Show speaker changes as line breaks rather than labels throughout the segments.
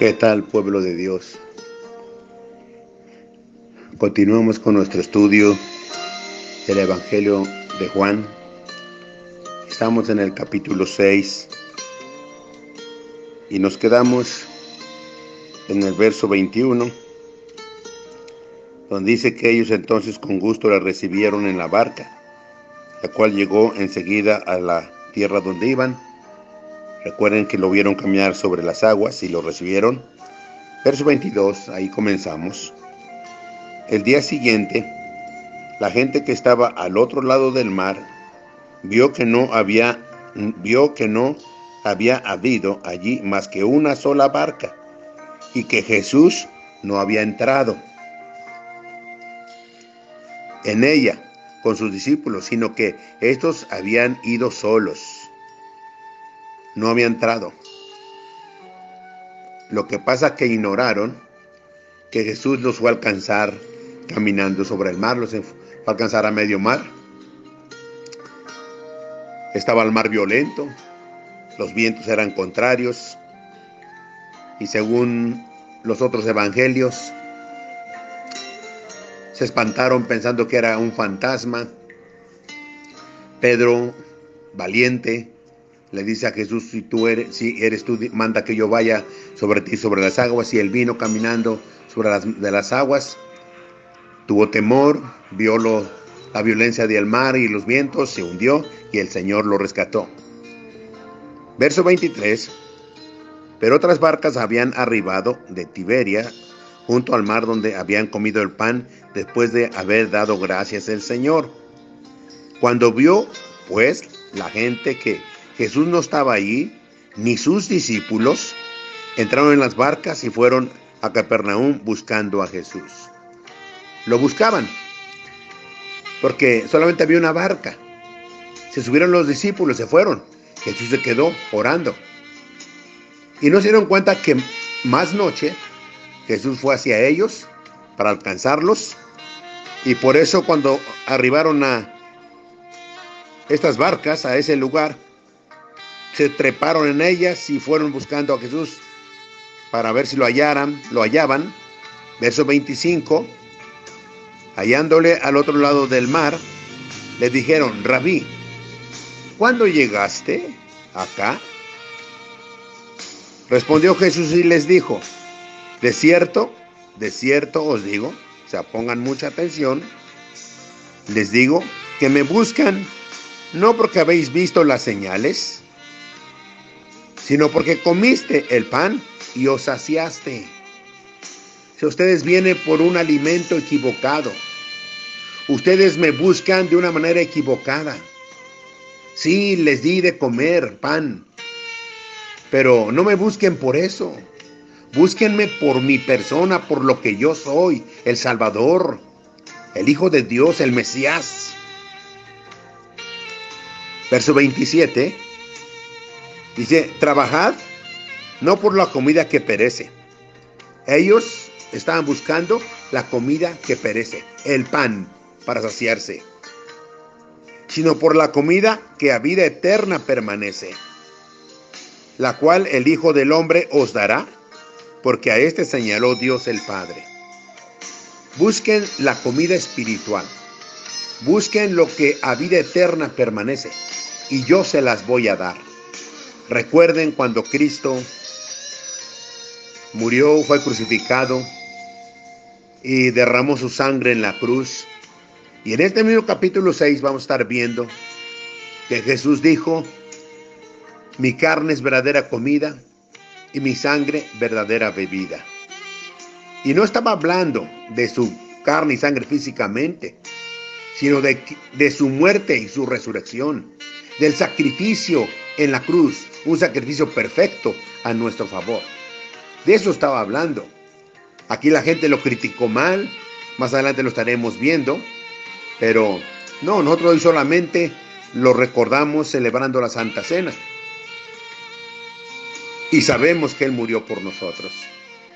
¿Qué tal pueblo de Dios? Continuamos con nuestro estudio del Evangelio de Juan. Estamos en el capítulo 6 y nos quedamos en el verso 21, donde dice que ellos entonces con gusto la recibieron en la barca, la cual llegó enseguida a la tierra donde iban Recuerden que lo vieron caminar sobre las aguas y lo recibieron. Verso 22, ahí comenzamos. El día siguiente, la gente que estaba al otro lado del mar vio que no había vio que no había habido allí más que una sola barca y que Jesús no había entrado en ella con sus discípulos, sino que estos habían ido solos no había entrado. Lo que pasa es que ignoraron que Jesús los fue a alcanzar caminando sobre el mar, los fue a alcanzar a medio mar. Estaba el mar violento, los vientos eran contrarios y según los otros evangelios se espantaron pensando que era un fantasma. Pedro, valiente, le dice a Jesús, si tú eres, si eres tú, manda que yo vaya sobre ti, sobre las aguas. Y él vino caminando sobre las, de las aguas, tuvo temor, vio la violencia del mar y los vientos, se hundió y el Señor lo rescató. Verso 23. Pero otras barcas habían arribado de Tiberia junto al mar donde habían comido el pan después de haber dado gracias al Señor. Cuando vio, pues, la gente que Jesús no estaba allí, ni sus discípulos, entraron en las barcas y fueron a Capernaum buscando a Jesús. Lo buscaban, porque solamente había una barca. Se subieron los discípulos, se fueron. Jesús se quedó orando. Y no se dieron cuenta que más noche Jesús fue hacia ellos para alcanzarlos. Y por eso cuando arribaron a estas barcas, a ese lugar, se treparon en ellas y fueron buscando a Jesús para ver si lo hallaran, lo hallaban. Verso 25, hallándole al otro lado del mar, le dijeron, Rabí, ¿cuándo llegaste acá? Respondió Jesús y les dijo, de cierto, de cierto os digo, o sea, pongan mucha atención, les digo que me buscan no porque habéis visto las señales, sino porque comiste el pan y os saciaste. Si ustedes vienen por un alimento equivocado, ustedes me buscan de una manera equivocada. Sí, les di de comer pan, pero no me busquen por eso. Búsquenme por mi persona, por lo que yo soy, el Salvador, el Hijo de Dios, el Mesías. Verso 27. Dice, trabajad no por la comida que perece. Ellos estaban buscando la comida que perece, el pan para saciarse, sino por la comida que a vida eterna permanece, la cual el Hijo del Hombre os dará, porque a este señaló Dios el Padre. Busquen la comida espiritual, busquen lo que a vida eterna permanece, y yo se las voy a dar. Recuerden cuando Cristo murió, fue crucificado y derramó su sangre en la cruz. Y en este mismo capítulo 6 vamos a estar viendo que Jesús dijo, mi carne es verdadera comida y mi sangre verdadera bebida. Y no estaba hablando de su carne y sangre físicamente, sino de, su muerte y su resurrección, del sacrificio en la cruz, un sacrificio perfecto a nuestro favor. De eso estaba hablando. Aquí la gente lo criticó mal, más adelante lo estaremos viendo, pero no, nosotros hoy solamente lo recordamos celebrando la Santa Cena. Y sabemos que Él murió por nosotros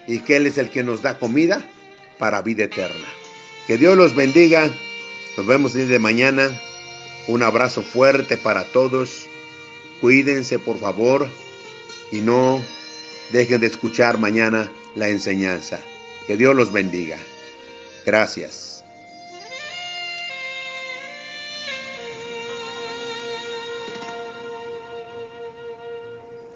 y que Él es el que nos da comida para vida eterna. Que Dios los bendiga. Nos vemos desde mañana. Un abrazo fuerte para todos. Cuídense, por favor, y no dejen de escuchar mañana la enseñanza. Que Dios los bendiga. Gracias.